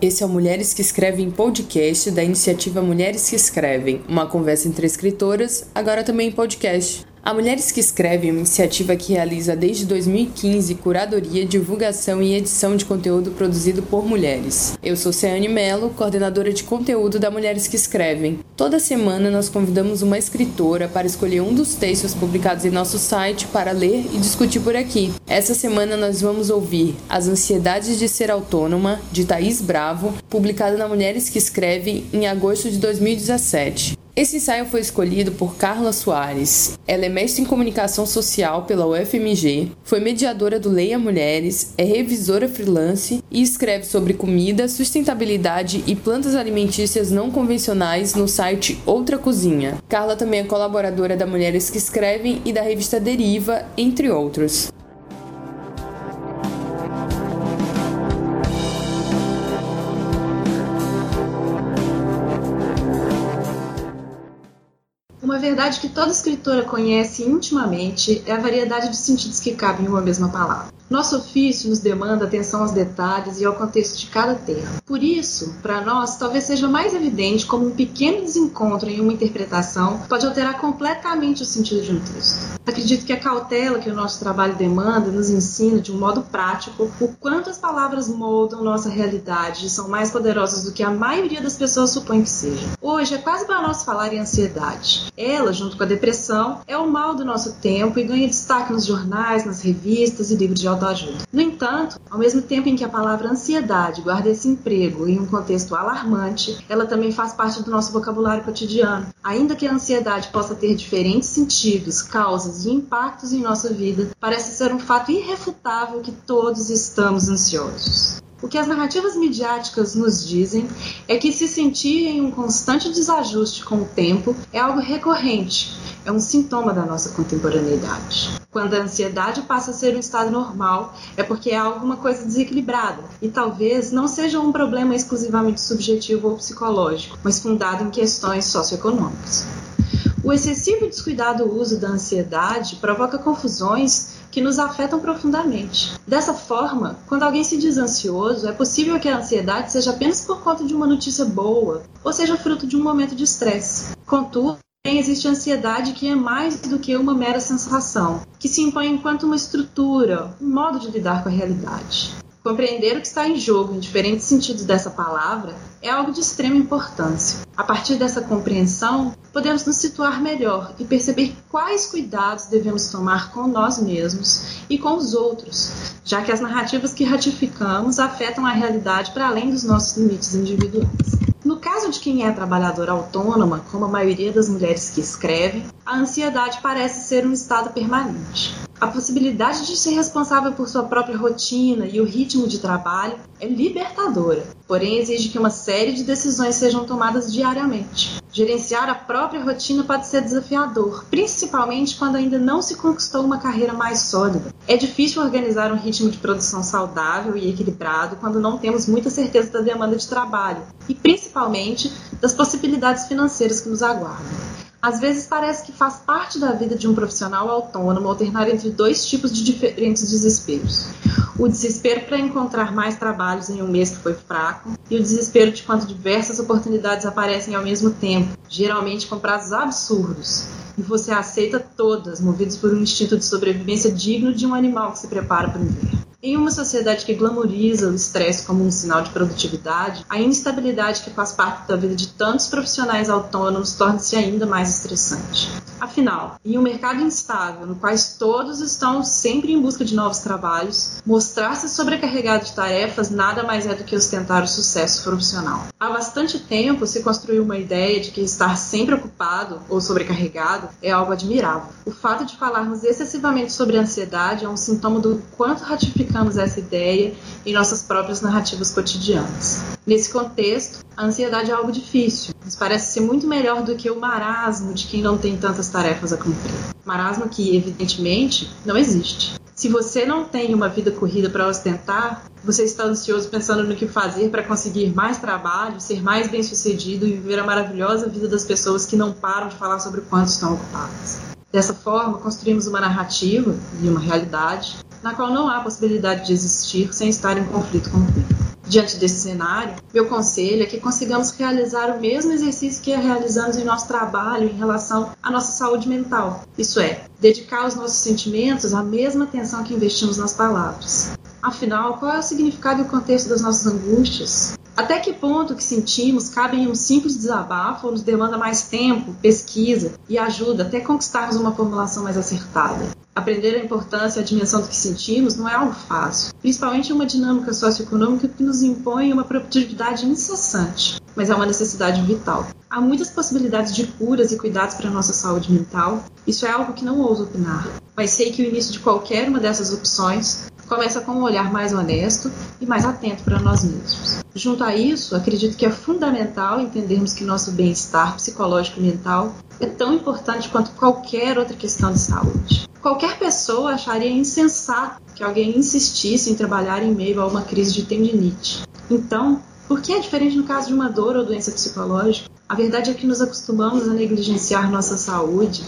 Esse é o Mulheres que Escrevem podcast da iniciativa Mulheres que Escrevem, uma conversa entre escritoras, agora também em podcast. A Mulheres que Escrevem uma iniciativa que realiza desde 2015 curadoria, divulgação e edição de conteúdo produzido por mulheres. Eu sou Ceane Mello, coordenadora de conteúdo da Mulheres que Escrevem. Toda semana nós convidamos uma escritora para escolher um dos textos publicados em nosso site para ler e discutir por aqui. Essa semana nós vamos ouvir As Ansiedades de Ser Autônoma, de Thaís Bravo, publicada na Mulheres que Escrevem em agosto de 2017. Esse ensaio foi escolhido por Carla Soares. Ela é mestre em comunicação social pela UFMG, foi mediadora do Leia Mulheres, é revisora freelance e escreve sobre comida, sustentabilidade e plantas alimentícias não convencionais no site Outra Cozinha. Carla também é colaboradora da Mulheres que Escrevem e da revista Deriva, entre outros. Uma verdade que toda escritora conhece intimamente é a variedade de sentidos que cabem em uma mesma palavra. Nosso ofício nos demanda atenção aos detalhes e ao contexto de cada termo. Por isso, para nós, talvez seja mais evidente como um pequeno desencontro em uma interpretação pode alterar completamente o sentido de um texto. Acredito que a cautela que o nosso trabalho demanda nos ensina de um modo prático o quanto as palavras moldam nossa realidade e são mais poderosas do que a maioria das pessoas supõe que sejam. Hoje é quase para nós falar em ansiedade. Ela, junto com a depressão, é o mal do nosso tempo e ganha destaque nos jornais, nas revistas e livros de autoajuda. No entanto, ao mesmo tempo em que a palavra ansiedade guarda esse emprego em um contexto alarmante, ela também faz parte do nosso vocabulário cotidiano. Ainda que a ansiedade possa ter diferentes sentidos, causas e impactos em nossa vida, parece ser um fato irrefutável que todos estamos ansiosos. O que as narrativas midiáticas nos dizem é que se sentir em um constante desajuste com o tempo é algo recorrente, é um sintoma da nossa contemporaneidade. Quando a ansiedade passa a ser um estado normal, é porque há alguma coisa desequilibrada e talvez não seja um problema exclusivamente subjetivo ou psicológico, mas fundado em questões socioeconômicas. O excessivo e descuidado uso da ansiedade provoca confusões que nos afetam profundamente. Dessa forma, quando alguém se diz ansioso, é possível que a ansiedade seja apenas por conta de uma notícia boa ou seja fruto de um momento de estresse. Contudo, existe ansiedade que é mais do que uma mera sensação, que se impõe enquanto uma estrutura, um modo de lidar com a realidade. Compreender o que está em jogo em diferentes sentidos dessa palavra é algo de extrema importância. A partir dessa compreensão, podemos nos situar melhor e perceber quais cuidados devemos tomar com nós mesmos e com os outros, já que as narrativas que ratificamos afetam a realidade para além dos nossos limites individuais. No caso de quem é trabalhadora autônoma, como a maioria das mulheres que escrevem, a ansiedade parece ser um estado permanente. A possibilidade de ser responsável por sua própria rotina e o ritmo de trabalho é libertadora, porém exige que uma série de decisões sejam tomadas diariamente. Gerenciar a própria rotina pode ser desafiador, principalmente quando ainda não se conquistou uma carreira mais sólida. É difícil organizar um ritmo de produção saudável e equilibrado quando não temos muita certeza da demanda de trabalho e principalmente das possibilidades financeiras que nos aguardam. Às vezes parece que faz parte da vida de um profissional autônomo alternar entre dois tipos de diferentes desesperos. O desespero para encontrar mais trabalhos em um mês que foi fraco e o desespero de quando diversas oportunidades aparecem ao mesmo tempo, geralmente com prazos absurdos. E você aceita todas, movidos por um instinto de sobrevivência digno de um animal que se prepara para o inverno. Em uma sociedade que glamoriza o estresse como um sinal de produtividade, a instabilidade que faz parte da vida de tantos profissionais autônomos torna-se ainda mais estressante. Afinal, em um mercado instável, no qual todos estão sempre em busca de novos trabalhos, mostrar-se sobrecarregado de tarefas nada mais é do que ostentar o sucesso profissional. Há bastante tempo se construiu uma ideia de que estar sempre ocupado ou sobrecarregado é algo admirável. O fato de falarmos excessivamente sobre ansiedade é um sintoma do quanto ratificamos essa ideia em nossas próprias narrativas cotidianas. Nesse contexto, a ansiedade é algo difícil, mas parece ser muito melhor do que o marasmo de quem não tem tantas tarefas a cumprir. Marasmo que, evidentemente, não existe. Se você não tem uma vida corrida para ostentar, você está ansioso pensando no que fazer para conseguir mais trabalho, ser mais bem-sucedido e viver a maravilhosa vida das pessoas que não param de falar sobre o quanto estão ocupadas. Dessa forma, construímos uma narrativa e uma realidade na qual não há possibilidade de existir sem estar em conflito com o tempo. diante desse cenário, meu conselho é que consigamos realizar o mesmo exercício que realizamos em nosso trabalho em relação à nossa saúde mental. Isso é, dedicar aos nossos sentimentos a mesma atenção que investimos nas palavras. Afinal, qual é o significado e o contexto das nossas angústias? Até que ponto o que sentimos cabe em um simples desabafo ou nos demanda mais tempo, pesquisa e ajuda até conquistarmos uma formulação mais acertada? Aprender a importância e a dimensão do que sentimos não é algo fácil, principalmente em uma dinâmica socioeconômica que nos impõe uma produtividade incessante, mas é uma necessidade vital. Há muitas possibilidades de curas e cuidados para a nossa saúde mental, isso é algo que não ouso opinar, mas sei que o início de qualquer uma dessas opções começa com um olhar mais honesto e mais atento para nós mesmos. Junto a isso, acredito que é fundamental entendermos que nosso bem-estar psicológico e mental é tão importante quanto qualquer outra questão de saúde. Qualquer pessoa acharia insensato que alguém insistisse em trabalhar em meio a uma crise de tendinite. Então, por que é diferente no caso de uma dor ou doença psicológica? A verdade é que nos acostumamos a negligenciar nossa saúde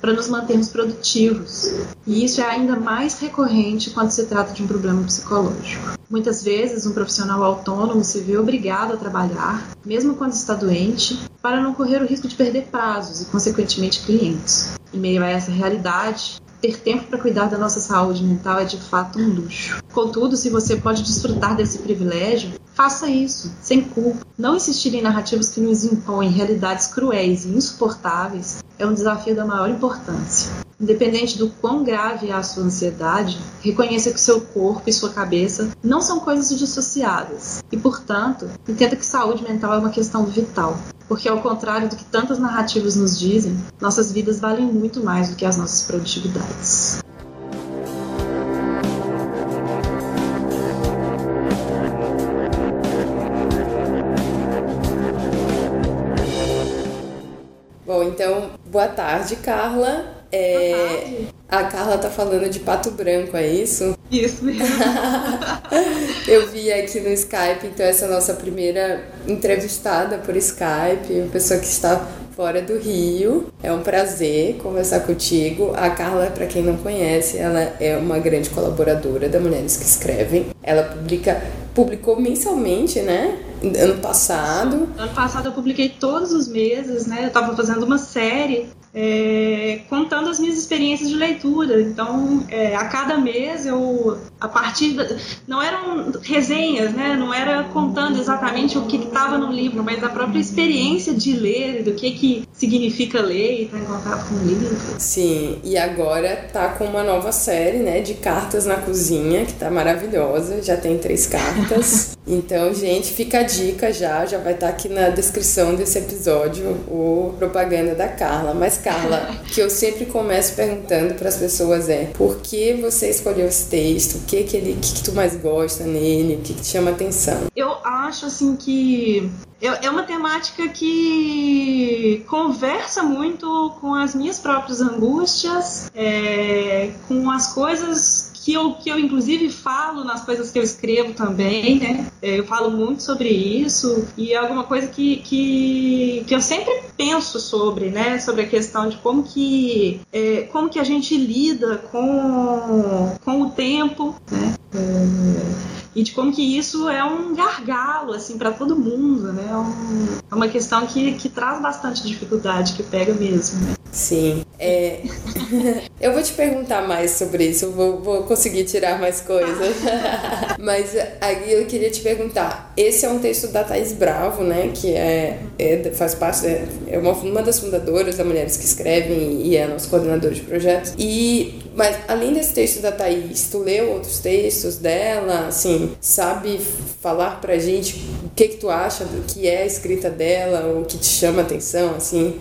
para nos mantermos produtivos. E isso é ainda mais recorrente quando se trata de um problema psicológico. Muitas vezes, um profissional autônomo se vê obrigado a trabalhar, mesmo quando está doente, para não correr o risco de perder prazos e, consequentemente, clientes. Em meio a essa realidade, ter tempo para cuidar da nossa saúde mental é de fato um luxo. Contudo, se você pode desfrutar desse privilégio, faça isso, sem culpa. Não insistir em narrativas que nos impõem realidades cruéis e insuportáveis é um desafio da maior importância. Independente do quão grave é a sua ansiedade, reconheça que seu corpo e sua cabeça não são coisas dissociadas e, portanto, entenda que saúde mental é uma questão vital. Porque, ao contrário do que tantas narrativas nos dizem, nossas vidas valem muito mais do que as nossas produtividades. Bom, então, boa tarde, Carla. É, a Carla tá falando de Pato Branco, é isso? Isso mesmo. Eu vi aqui no Skype, então essa é a nossa primeira entrevistada por Skype, uma pessoa que está fora do Rio. É um prazer conversar contigo. A Carla, para quem não conhece, ela é uma grande colaboradora da Mulheres que Escrevem. Ela publica publicou mensalmente, né? Ano passado. Ano passado eu publiquei todos os meses, né? Eu estava fazendo uma série é, contando as minhas experiências de leitura. Então, é, a cada mês eu, a partir da, não eram resenhas, né? Não era contando exatamente o que estava no livro, mas a própria experiência de ler, do que que significa ler e estar em contato com o livro. Sim, e agora tá com uma nova série, né? De cartas na cozinha, que tá maravilhosa. Já tem três cartas. então, gente, fica a dica já, já vai estar tá aqui na descrição desse episódio o propaganda da Carla. Mas Carla, que eu sempre começo perguntando para as pessoas é: por que você escolheu esse texto? O que que ele, que, que tu mais gosta nele? O que, que te chama atenção? Eu acho assim que é uma temática que conversa muito com as minhas próprias angústias, é, com as coisas que eu, que eu inclusive falo nas coisas que eu escrevo também, né? É, eu falo muito sobre isso e é alguma coisa que, que, que eu sempre penso sobre, né? Sobre a questão de como que, é, como que a gente lida com, com o tempo, né? É, e de como que isso é um gargalo assim para todo mundo, né? É, um, é, uma questão que, que traz bastante dificuldade, que pega mesmo. Né? Sim. É... eu vou te perguntar mais sobre isso, vou, vou conseguir tirar mais coisas. Mas aí eu queria te perguntar: esse é um texto da Thais Bravo, né? Que é, é faz parte, é, é uma, uma das fundadoras da Mulheres que Escrevem e é nosso coordenador de projetos. E, mas além desse texto da Thais, tu leu outros textos dela? Assim, sabe falar pra gente o que, que tu acha do que é a escrita dela, o que te chama atenção, assim?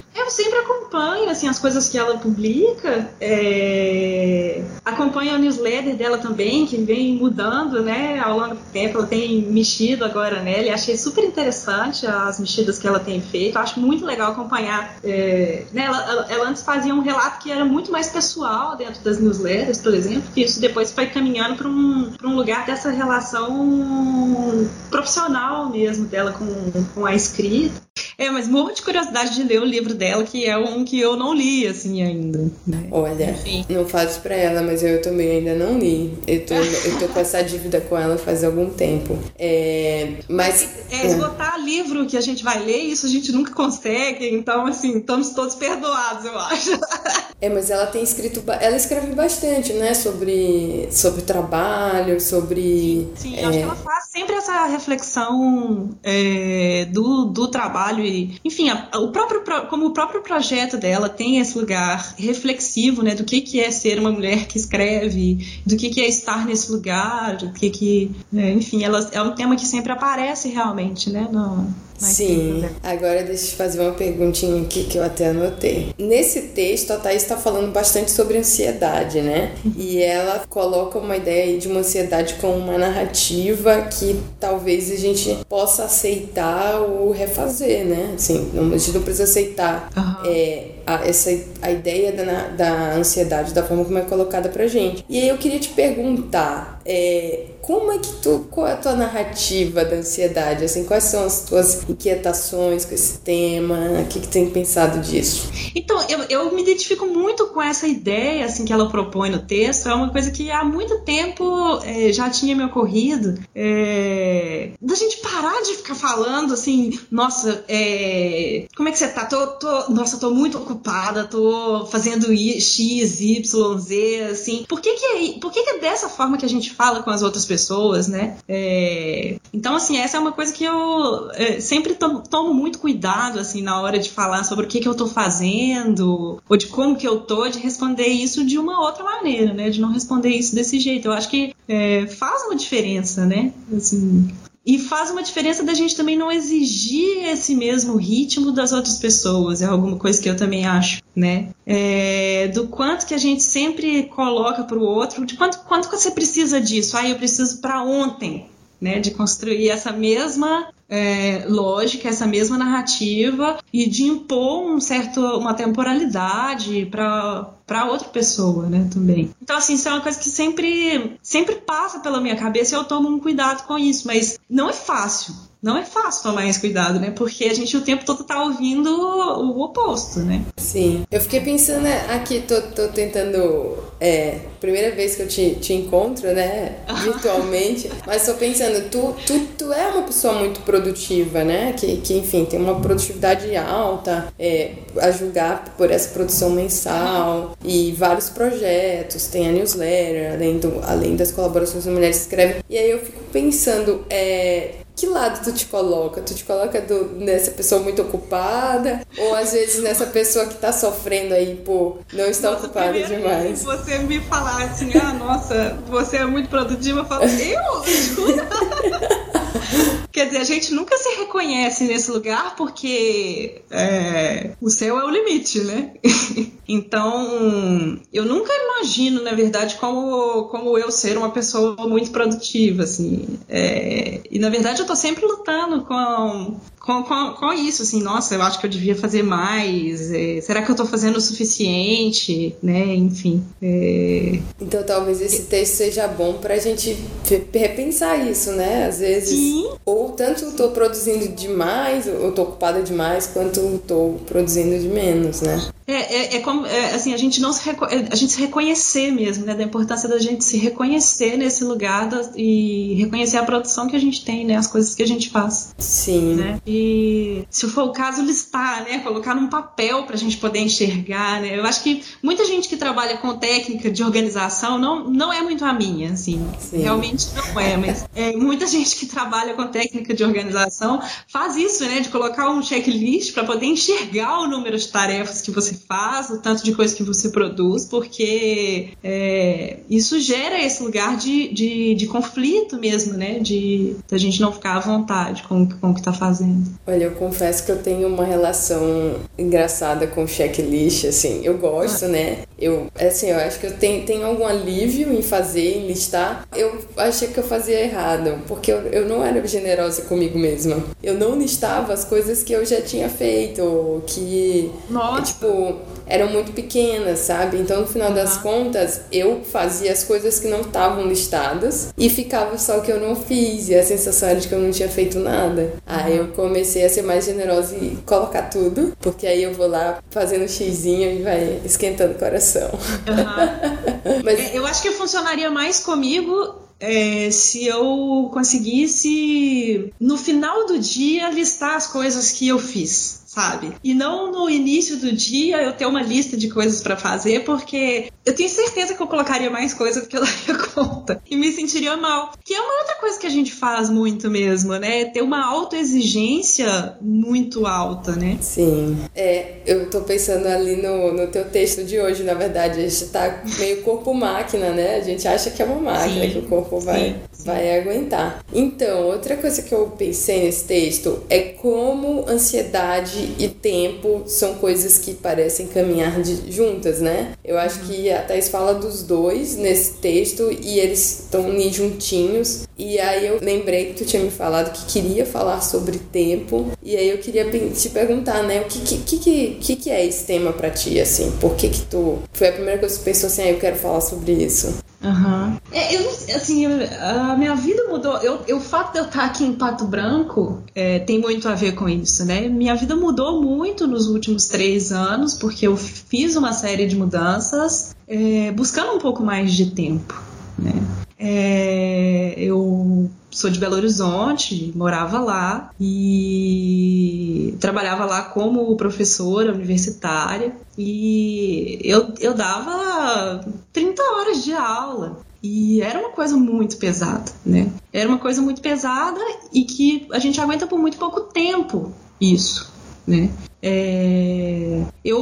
Acompanho, assim, as coisas que ela publica, é... acompanho a newsletter dela também, que vem mudando, né, ao longo do tempo, ela tem mexido agora nela, e achei super interessante as mexidas que ela tem feito, acho muito legal acompanhar, é... né, ela, ela, antes fazia um relato que era muito mais pessoal dentro das newsletters, por exemplo, que isso depois foi caminhando para um, um lugar dessa relação profissional mesmo dela com, com a escrita. É, mas morro de curiosidade de ler o livro dela, que é um que eu não li, assim, ainda. Né? Olha, Enfim. não falo isso pra ela, mas eu também ainda não li. Eu tô, eu tô com essa dívida com ela faz algum tempo. É, mas... É, é, esgotar livro que a gente vai ler, isso a gente nunca consegue, então, assim, estamos todos perdoados, eu acho. É, mas ela tem escrito... Ela escreve bastante, né? Sobre, sobre trabalho, sobre... Sim, sim é... acho que ela faz sempre essa reflexão é, do, do trabalho e, enfim, a, o próprio, como o próprio projeto dela tem esse lugar reflexivo, né, do que, que é ser uma mulher que escreve, do que, que é estar nesse lugar, do que que, é, enfim, ela, é um tema que sempre aparece realmente, né, no, Sim, agora deixa eu te fazer uma perguntinha aqui que eu até anotei. Nesse texto, a Thaís está falando bastante sobre ansiedade, né? E ela coloca uma ideia de uma ansiedade como uma narrativa que talvez a gente possa aceitar ou refazer, né? Assim, a gente não precisa aceitar uhum. é, a, essa, a ideia da, da ansiedade da forma como é colocada pra gente. E aí eu queria te perguntar, é, como é que tu, qual é a tua narrativa da ansiedade? Assim, quais são as tuas inquietações com esse tema? O que, que tem pensado disso? Então, eu, eu me identifico muito com essa ideia assim que ela propõe no texto. É uma coisa que há muito tempo é, já tinha me ocorrido. É, da gente parar de ficar falando assim, nossa, é, como é que você tá? Tô, tô, nossa, tô muito ocupada, tô fazendo X, Y, Z, assim. Por que que é, por que que é dessa forma que a gente fala com as outras pessoas? né? É, então, assim, essa é uma coisa que eu é, sempre tomo, tomo, muito cuidado, assim, na hora de falar sobre o que, que eu tô fazendo, ou de como que eu tô, de responder isso de uma outra maneira, né? De não responder isso desse jeito. Eu acho que é, faz uma diferença, né? Assim, e faz uma diferença da gente também não exigir esse mesmo ritmo das outras pessoas. É alguma coisa que eu também acho, né? É, do quanto que a gente sempre coloca para o outro, de quanto, quanto você precisa disso. Ah, eu preciso para ontem, né? De construir essa mesma é, lógica, essa mesma narrativa e de impor um certo, uma temporalidade para outra pessoa, né, também. Então, assim, isso é uma coisa que sempre, sempre passa pela minha cabeça e eu tomo um cuidado com isso, mas não é fácil não é fácil tomar esse cuidado, né? Porque a gente o tempo todo tá ouvindo o oposto, né? Sim. Eu fiquei pensando né, aqui, tô, tô tentando. É, primeira vez que eu te, te encontro, né? Virtualmente. mas tô pensando, tu, tu, tu é uma pessoa muito produtiva, né? Que, que enfim, tem uma produtividade alta, é, a julgar por essa produção mensal e vários projetos, tem a newsletter, além, do, além das colaborações com mulheres que escrevem. E aí eu fico pensando, é, que lado tu te coloca? Tu te coloca do, nessa pessoa muito ocupada? Ou às vezes nessa pessoa que tá sofrendo aí por não estar nossa, ocupada demais? Se você me falar assim, ah, nossa, você é muito produtiva, eu falo, eu? Quer dizer, a gente nunca se reconhece nesse lugar porque é, o céu é o limite, né? então, eu nunca imagino, na verdade, como, como eu ser uma pessoa muito produtiva, assim. É, e, na verdade, eu tô sempre lutando com, com, com, com, isso, assim, nossa, eu acho que eu devia fazer mais, é, será que eu tô fazendo o suficiente, né, enfim. É... Então talvez esse texto seja bom pra gente repensar isso, né, às vezes, Sim. ou tanto tô produzindo demais, ou tô ocupada demais, quanto tô produzindo de menos, né. É, é, é como, é, assim, a gente não se, é, a gente se reconhecer mesmo, né, da importância da gente se reconhecer nesse lugar da, e reconhecer a produção que a gente tem, né, as coisas que a gente faz. Sim. Né, e se for o caso, listar, né, colocar num papel pra gente poder enxergar, né, eu acho que muita gente que trabalha com técnica de organização não, não é muito a minha, assim, Sim. realmente não é, mas é, muita gente que trabalha com técnica de organização faz isso, né, de colocar um checklist para poder enxergar o número de tarefas que você faz, o tanto de coisa que você produz, porque é, isso gera esse lugar de, de, de, conflito mesmo, né? De a gente não ficar à vontade com, com o que está fazendo. Olha, eu confesso que eu tenho uma relação engraçada com checklist, assim, eu gosto, ah. né? Eu, assim, eu acho que eu tenho, tenho algum alívio em fazer, em listar. Eu achei que eu fazia errado, porque eu, eu não era generosa comigo mesma. Eu não listava as coisas que eu já tinha feito, que, Nossa. tipo, eram muito pequenas, sabe? Então, no final das contas, eu fazia as coisas que não estavam listadas e ficava só o que eu não fiz, e a sensação era de que eu não tinha feito nada. Aí eu comecei a ser mais generosa e colocar tudo, porque aí eu vou lá fazendo xizinho e vai esquentando o coração. Mas É, Eu acho que funcionaria mais comigo é, se eu conseguisse, no final do dia, listar as coisas que eu fiz, sabe? E não no início do dia eu ter uma lista de coisas pra fazer, porque eu tenho certeza que eu colocaria mais coisa do que eu daria conta e me sentiria mal. Que é uma outra coisa que a gente faz muito mesmo, né? Ter uma autoexigência muito alta, né? Sim. É, eu tô pensando ali no, no teu texto de hoje, na verdade, a gente tá meio corpo-máquina, né? A gente acha que é uma máquina, Sim. que o corpo vai, sim. Vai aguentar. Então, outra coisa que eu pensei nesse texto é como ansiedade e tempo são coisas que parecem caminhar de- juntas, né? Eu acho que a Thais fala dos dois nesse texto e eles estão ali juntinhos. E aí eu lembrei que tu tinha me falado que queria falar sobre tempo. E aí eu queria te perguntar, né? O que que, que, que, que é esse tema pra ti, assim? Por que que tu... Foi a primeira coisa que tu pensou assim, ah, eu quero falar sobre isso. Aham. É, eu, assim, a minha vida mudou. Eu, eu- o fato de eu estar aqui em Pato Branco é, tem muito a ver com isso, né? Minha vida mudou muito nos últimos três anos, porque eu fiz uma série de mudanças é, buscando um pouco mais de tempo, né? É, eu sou de Belo Horizonte, morava lá e trabalhava lá como professora universitária e eu, eu dava 30 horas de aula. E era uma coisa muito pesada, né? Era uma coisa muito pesada e que a gente aguenta por muito pouco tempo isso, né? É, eu,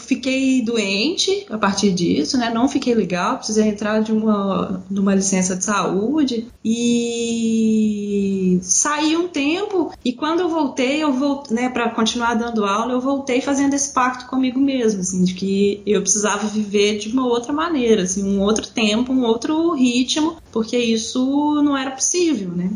fiquei doente a partir disso, né? Não fiquei legal, precisei entrar de uma, de uma licença de saúde e saí um tempo e quando eu voltei, eu voltei, né, para continuar dando aula, eu voltei fazendo esse pacto comigo mesmo, assim, de que eu precisava viver de uma outra maneira, assim, um outro tempo, um outro ritmo, porque isso não era possível, né?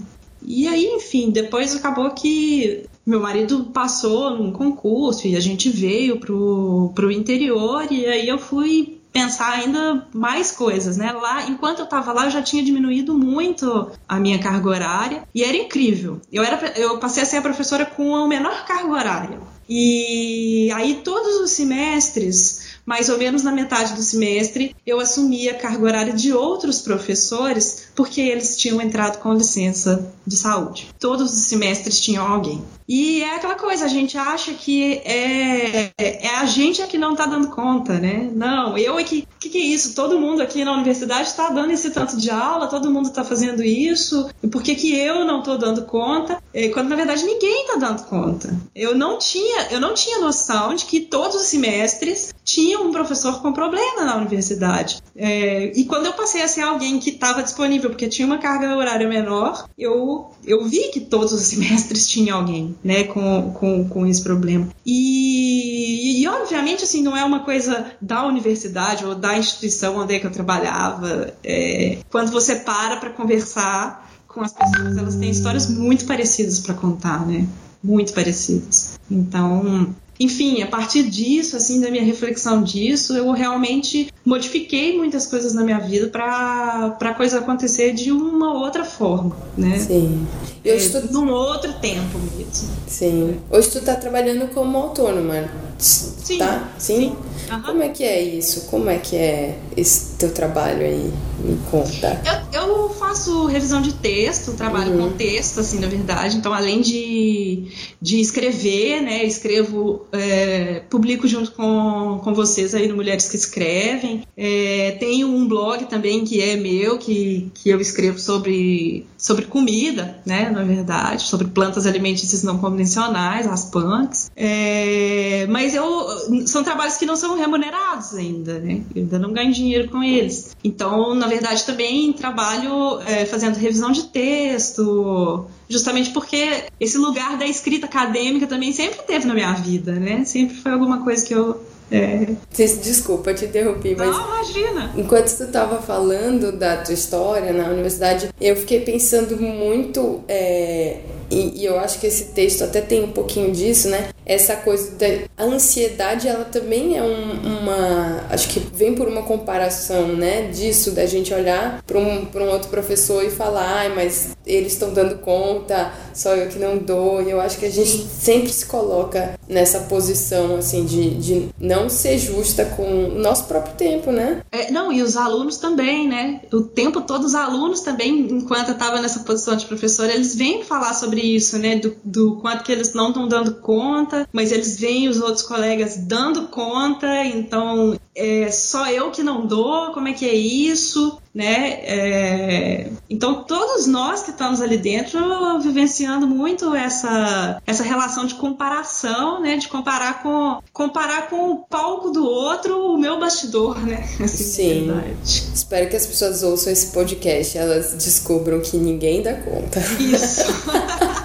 E aí, enfim, depois acabou que meu marido passou num concurso e a gente veio pro, pro interior e aí eu fui pensar ainda mais coisas, né? Lá, enquanto eu tava lá, eu já tinha diminuído muito a minha carga horária e era incrível. Eu era eu passei a ser a professora com a menor carga horária. E aí todos os semestres mais ou menos na metade do semestre, eu assumi a carga horária de outros professores porque eles tinham entrado com licença de saúde. Todos os semestres tinham alguém. E é aquela coisa, a gente acha que é, é a gente é que não tá dando conta, né? Não, eu é que. O que, que é isso? Todo mundo aqui na universidade está dando esse tanto de aula, todo mundo está fazendo isso, por que, que eu não tô dando conta? É, quando na verdade ninguém tá dando conta. Eu não tinha, eu não tinha noção de que todos os semestres tinha um professor com problema na universidade. É, e quando eu passei a ser alguém que estava disponível, porque tinha uma carga horária menor, eu, eu vi que todos os semestres tinha alguém né, com, com, com esse problema. E, e, obviamente, assim, não é uma coisa da universidade ou da instituição onde é que eu trabalhava. É, quando você para para conversar com as pessoas, elas têm histórias muito parecidas para contar, né? Muito parecidas. Então, enfim, a partir disso, assim, da minha reflexão disso, eu realmente modifiquei muitas coisas na minha vida para a coisa acontecer de uma outra forma, né? Sim. E hoje é, tu... Num outro tempo mesmo. Sim. Hoje tu tá trabalhando como autônoma, Sim. tá? Sim? Sim. Uhum. Como é que é isso? Como é que é esse teu trabalho aí? Me conta. Eu, eu faço revisão de texto, trabalho uhum. com texto, assim, na verdade. Então, além de, de escrever, né, escrevo, é, publico junto com, com vocês aí no Mulheres que Escrevem. É, tenho um blog também que é meu, que, que eu escrevo sobre, sobre comida, né, na verdade, sobre plantas alimentícias não convencionais, as punks. É, mas eu, são trabalhos que não são remunerados ainda, né? Eu ainda não ganho dinheiro com eles. Então, na verdade, também trabalho é, fazendo revisão de texto, justamente porque esse lugar da escrita acadêmica também sempre teve na minha vida, né? Sempre foi alguma coisa que eu É. Desculpa, te interrompi, mas. Não, imagina! Enquanto tu estava falando da tua história na universidade, eu fiquei pensando muito. É, e, e, eu acho que esse texto até tem um pouquinho disso, né? Essa coisa da ansiedade, ela também é um, uma. Acho que vem por uma comparação, né? Disso, da gente olhar para um, um outro professor e falar, ai, mas eles estão dando conta, só eu que não dou. E eu acho que a gente sempre se coloca nessa posição, assim, de, de não ser justa com o nosso próprio tempo, né? É, não, e os alunos também, né? O tempo todo, os alunos também, enquanto eu estava nessa posição de professora, eles vêm falar sobre isso, né? Do, do quanto que eles não estão dando conta, mas eles veem os outros colegas dando conta, então é só eu que não dou, como é que é isso? Né? É... Então todos nós que estamos ali dentro vivenciando muito essa essa relação de comparação, né? De comparar com comparar com o palco do outro, o meu bastidor, né? Assim, Sim. Espero que as pessoas ouçam esse podcast, elas descubram que ninguém dá conta. Isso.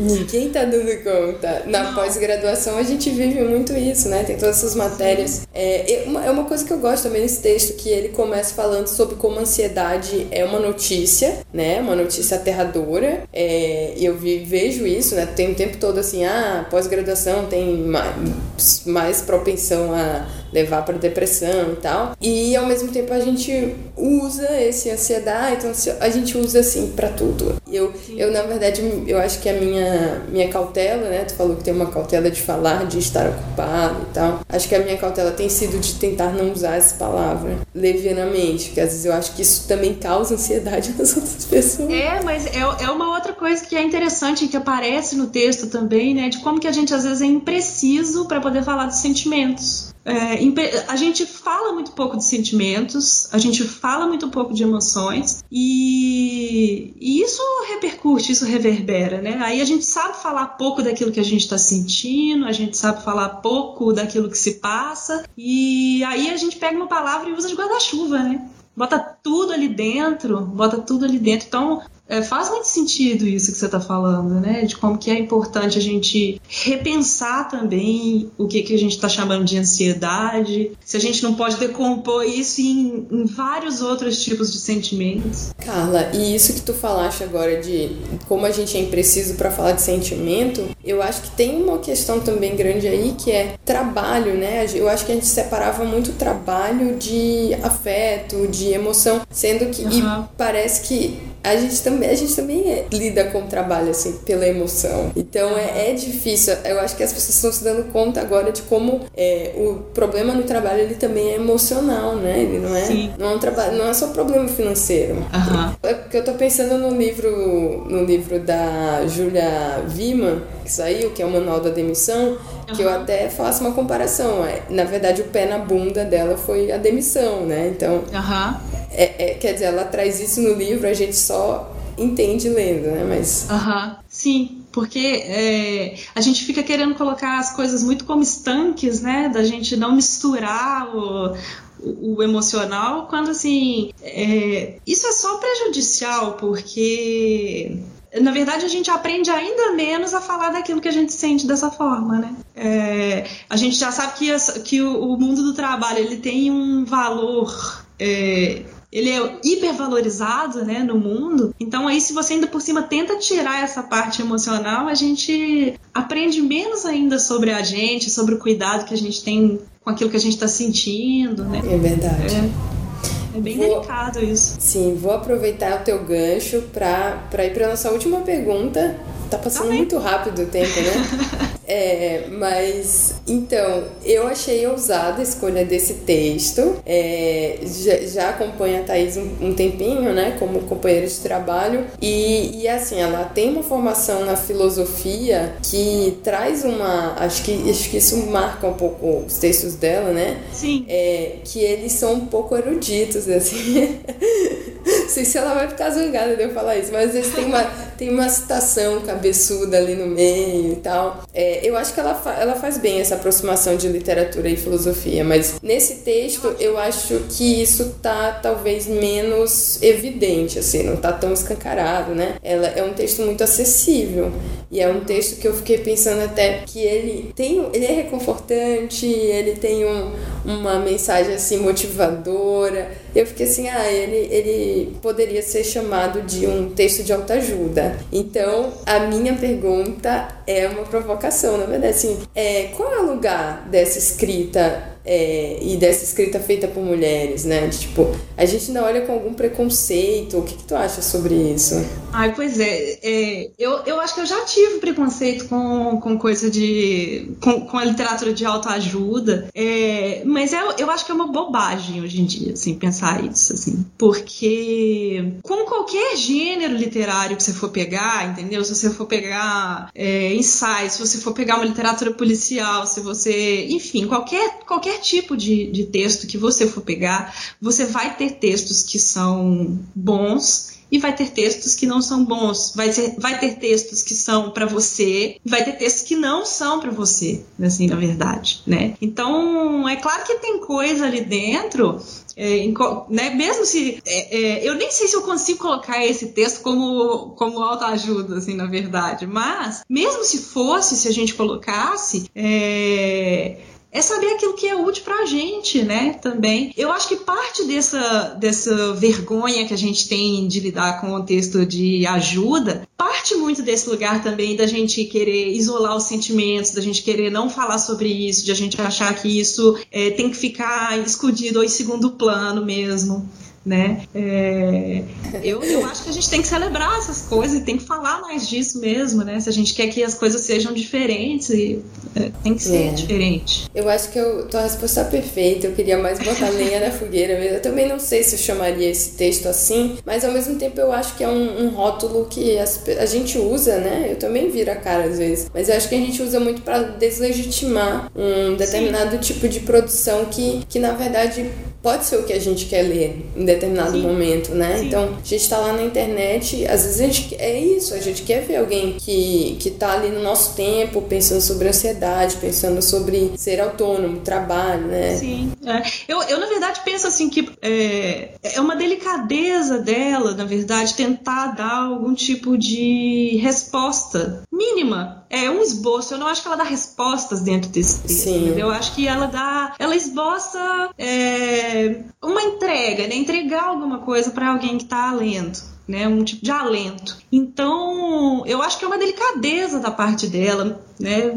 Ninguém tá dando conta. Na pós-graduação a gente vive muito isso, né? Tem todas essas matérias. É, é uma coisa que eu gosto também nesse texto, que ele começa falando sobre como a ansiedade é uma notícia, né? Uma notícia aterradora. É, e eu vi, vejo isso, né? Tem o tempo todo assim, ah, pós-graduação tem mais, mais propensão a levar para depressão e tal. E ao mesmo tempo a gente usa esse ansiedade, então a gente usa assim para tudo. Eu, eu na verdade, eu acho que a minha minha cautela, né? Tu falou que tem uma cautela de falar, de estar ocupado e tal. Acho que a minha cautela tem sido de tentar não usar essa palavra levianamente, porque às vezes eu acho que isso também causa ansiedade nas outras pessoas. É, mas é, é uma outra coisa que é interessante que aparece no texto também, né? De como que a gente às vezes é impreciso para poder falar dos sentimentos. É, a gente fala muito pouco de sentimentos, a gente fala muito pouco de emoções e, e, isso repercute, isso reverbera, né? Aí a gente sabe falar pouco daquilo que a gente está sentindo, a gente sabe falar pouco daquilo que se passa e aí a gente pega uma palavra e usa de guarda-chuva, né? Bota tudo ali dentro, bota tudo ali dentro. Então, é, faz muito sentido isso que você está falando, né? De como que é importante a gente repensar também o que, que a gente está chamando de ansiedade, se a gente não pode decompor isso em, em, vários outros tipos de sentimentos. Carla, e isso que tu falaste agora de como a gente é impreciso para falar de sentimento, eu acho que tem uma questão também grande aí que é trabalho, né? Eu acho que a gente separava muito trabalho de afeto, de emoção, sendo que uhum. e parece que a gente também, a gente também é, lida com o trabalho, assim, pela emoção. Então é, é, difícil. Eu acho que as pessoas estão se dando conta agora de como é, o problema no trabalho ele também é emocional, né? Ele não é, Sim. não é um trabalho, não é só problema financeiro. Uhum. É porque eu tô pensando no livro, no livro da Julia Viman, que saiu, que é o Manual da Demissão, uhum. que eu até faço uma comparação. É, na verdade, o pé na bunda dela foi a demissão, né? Então. Uhum é, é, quer dizer, ela traz isso no livro, a gente só entende lendo, né? Mas. Aham, sim, porque é, a gente fica querendo colocar as coisas muito como estanques, né? Da gente não misturar o, o, emocional, quando assim. É, isso é só prejudicial, porque na verdade, a gente aprende ainda menos a falar daquilo que a gente sente dessa forma, né? É, a gente já sabe que, que o, o, mundo do trabalho ele tem um valor é, ele é hipervalorizado né, no mundo. Então aí se você ainda por cima tenta tirar essa parte emocional, a gente aprende menos ainda sobre a gente, sobre o cuidado que a gente tem com aquilo que a gente está sentindo, né? É verdade. É, é bem vou, delicado isso. Sim, vou aproveitar o teu gancho para ir para nossa última pergunta. Tá passando tá muito rápido o tempo, né? É, mas então, eu achei ousada a escolha desse texto. É, já, já acompanho a Thaís um, um, tempinho, né, como companheira de trabalho, e, e assim, ela tem uma formação na filosofia que traz uma. Acho que, acho que isso marca um pouco os textos dela, né? Sim. É, que eles são um pouco eruditos, assim. sei se ela vai ficar zangada de eu falar isso, mas às vezes tem uma, tem uma citação cabeçuda ali no meio e tal. É, eu acho que ela, fa ela faz bem essa aproximação de literatura e filosofia, mas nesse texto eu acho que isso tá talvez menos evidente, assim, não tá tão escancarado, né? Ela é um texto muito acessível e é um texto que eu fiquei pensando até que ele tem, ele é reconfortante, ele tem um, uma mensagem assim motivadora. Eu fiquei assim, ah, ele, ele poderia ser chamado de um texto de autoajuda. Então, a minha pergunta é uma provocação, na verdade, assim, é, qual é o lugar dessa escrita é, e dessa escrita feita por mulheres, né? De, tipo, a gente ainda olha com algum preconceito. O que, que tu acha sobre isso? Ai, pois é. é, eu, eu acho que eu já tive preconceito com, com coisa de. com, com a literatura de autoajuda. É, mas eu, eu acho que é uma bobagem hoje em dia, assim, pensar isso, assim. Porque com qualquer gênero literário que você for pegar, entendeu? Se você for pegar é, ensaios, se você for pegar uma literatura policial, se você. enfim, qualquer, qualquer qualquer tipo de, de texto que você for pegar, você vai ter textos que são bons e vai ter textos que não são bons, vai, ser, vai ter textos que são para você, vai ter textos que não são para você, assim, na verdade, né? Então, é claro que tem coisa ali dentro é, em, né, mesmo se é, é, eu nem sei se eu consigo colocar esse texto como como autoajuda assim na verdade mas mesmo se fosse se a gente colocasse é, é saber aquilo que é útil pra gente, né? Também. Eu acho que parte dessa, dessa vergonha que a gente tem de lidar com o texto de ajuda, parte muito desse lugar também da gente querer isolar os sentimentos, da gente querer não falar sobre isso, de a gente achar que isso é, tem que ficar escondido ou em segundo plano mesmo né? É, eu, eu acho que a gente tem que celebrar essas coisas e tem que falar mais disso mesmo, né? Se a gente quer que as coisas sejam diferentes, e, é, tem que ser é. diferente. Eu acho que eu, tua resposta é perfeita, eu queria mais botar lenha na fogueira mesmo. Eu também não sei se eu chamaria esse texto assim, mas ao mesmo tempo eu acho que é um, um rótulo que as, a gente usa, né? Eu também viro a cara às vezes, mas eu acho que a gente usa muito para deslegitimar um determinado Sim. tipo de produção que, que na verdade pode ser o que a gente quer ler em determinado Sim. momento, né? Sim. Então, a gente tá lá na internet, às vezes a gente é isso, a gente quer ver alguém que, que tá ali no nosso tempo, pensando sobre ansiedade, pensando sobre ser autônomo, trabalho, né? Sim. É. Eu, eu, na verdade, penso assim que é, é uma delicadeza dela, na verdade, tentar dar algum tipo de resposta mínima. É um esboço. Eu não acho que ela dá respostas dentro desse texto. Sim. Eu acho que ela dá. Ela esboça. É, uma entrega, né? Entregar alguma coisa para alguém que está lendo né? Um tipo de alento. Então, eu acho que é uma delicadeza da parte dela, né?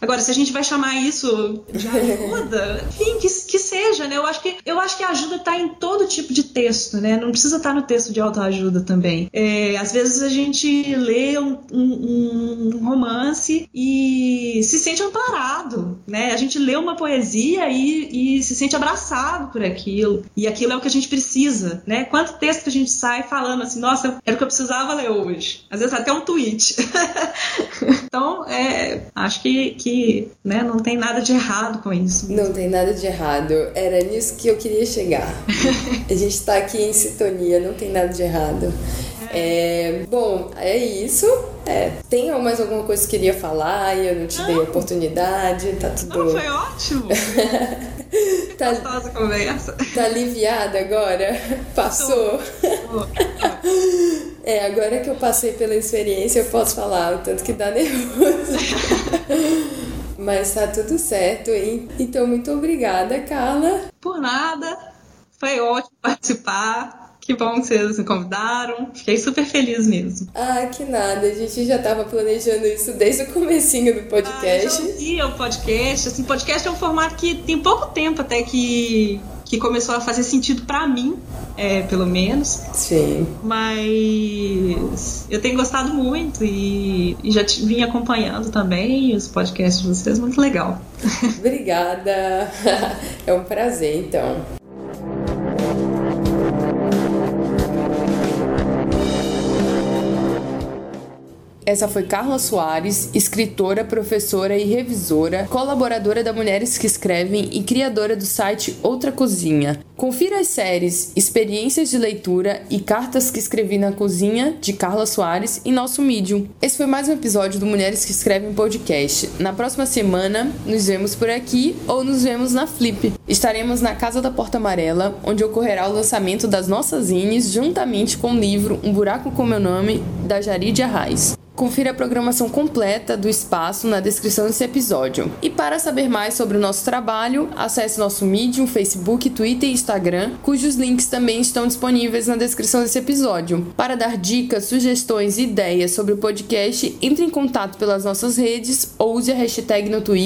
Agora, se a gente vai chamar isso de ajuda, enfim, que, que seja, né? Eu acho que, eu acho que a ajuda está em todo tipo de texto, né? Não precisa estar tá no texto de autoajuda também. É, às vezes a gente lê um, um, um, romance e se sente amparado, né? A gente lê uma poesia e, e se sente abraçado por aquilo. E aquilo é o que a gente precisa, né? Quanto texto que a gente sai falando assim, nossa, era o que eu precisava ler hoje. Às vezes até um tweet. então, é, acho que, que né, não tem nada de errado com isso. Não tem nada de errado. Era nisso que eu queria chegar. a gente tá aqui em sintonia, não tem nada de errado. É, bom, é isso. É, tem mais alguma coisa que queria falar e eu não te dei oportunidade? Tá tudo. Não, foi ótimo! tá, gostosa conversa. Tá aliviada agora? Passou? É, agora que eu passei pela experiência, eu posso falar o tanto que dá nervoso. Mas tá tudo certo, hein? Então, muito obrigada, Carla. Por nada. Foi ótimo participar. Que bom que vocês me convidaram. Fiquei super feliz mesmo. Ah, que nada. A gente já estava planejando isso desde o comecinho do podcast. Ah, eu já o podcast. Assim, podcast é um formato que tem pouco tempo até que, que começou a fazer sentido para mim, é, pelo menos. Sim. Mas eu tenho gostado muito e, e já vim acompanhando também os podcasts de vocês. Muito legal. Obrigada. É um prazer, então. Essa foi Carla Soares, escritora, professora e revisora, colaboradora da Mulheres que Escrevem e criadora do site Outra Cozinha. Confira as séries Experiências de Leitura e Cartas que Escrevi na Cozinha, de Carla Soares, em nosso Medium. Esse foi mais um episódio do Mulheres que Escrevem podcast. Na próxima semana, nos vemos por aqui ou nos vemos na Flip. Estaremos na Casa da Porta Amarela, onde ocorrerá o lançamento das nossas zines, juntamente com o livro Um Buraco com Meu Nome, da Jarid Arraes. Confira a programação completa do espaço na descrição desse episódio. E para saber mais sobre o nosso trabalho, acesse nosso Medium, Facebook, Twitter e Instagram, cujos links também estão disponíveis na descrição desse episódio. Para dar dicas, sugestões e ideias sobre o podcast, entre em contato pelas nossas redes ou use a hashtag no Twitter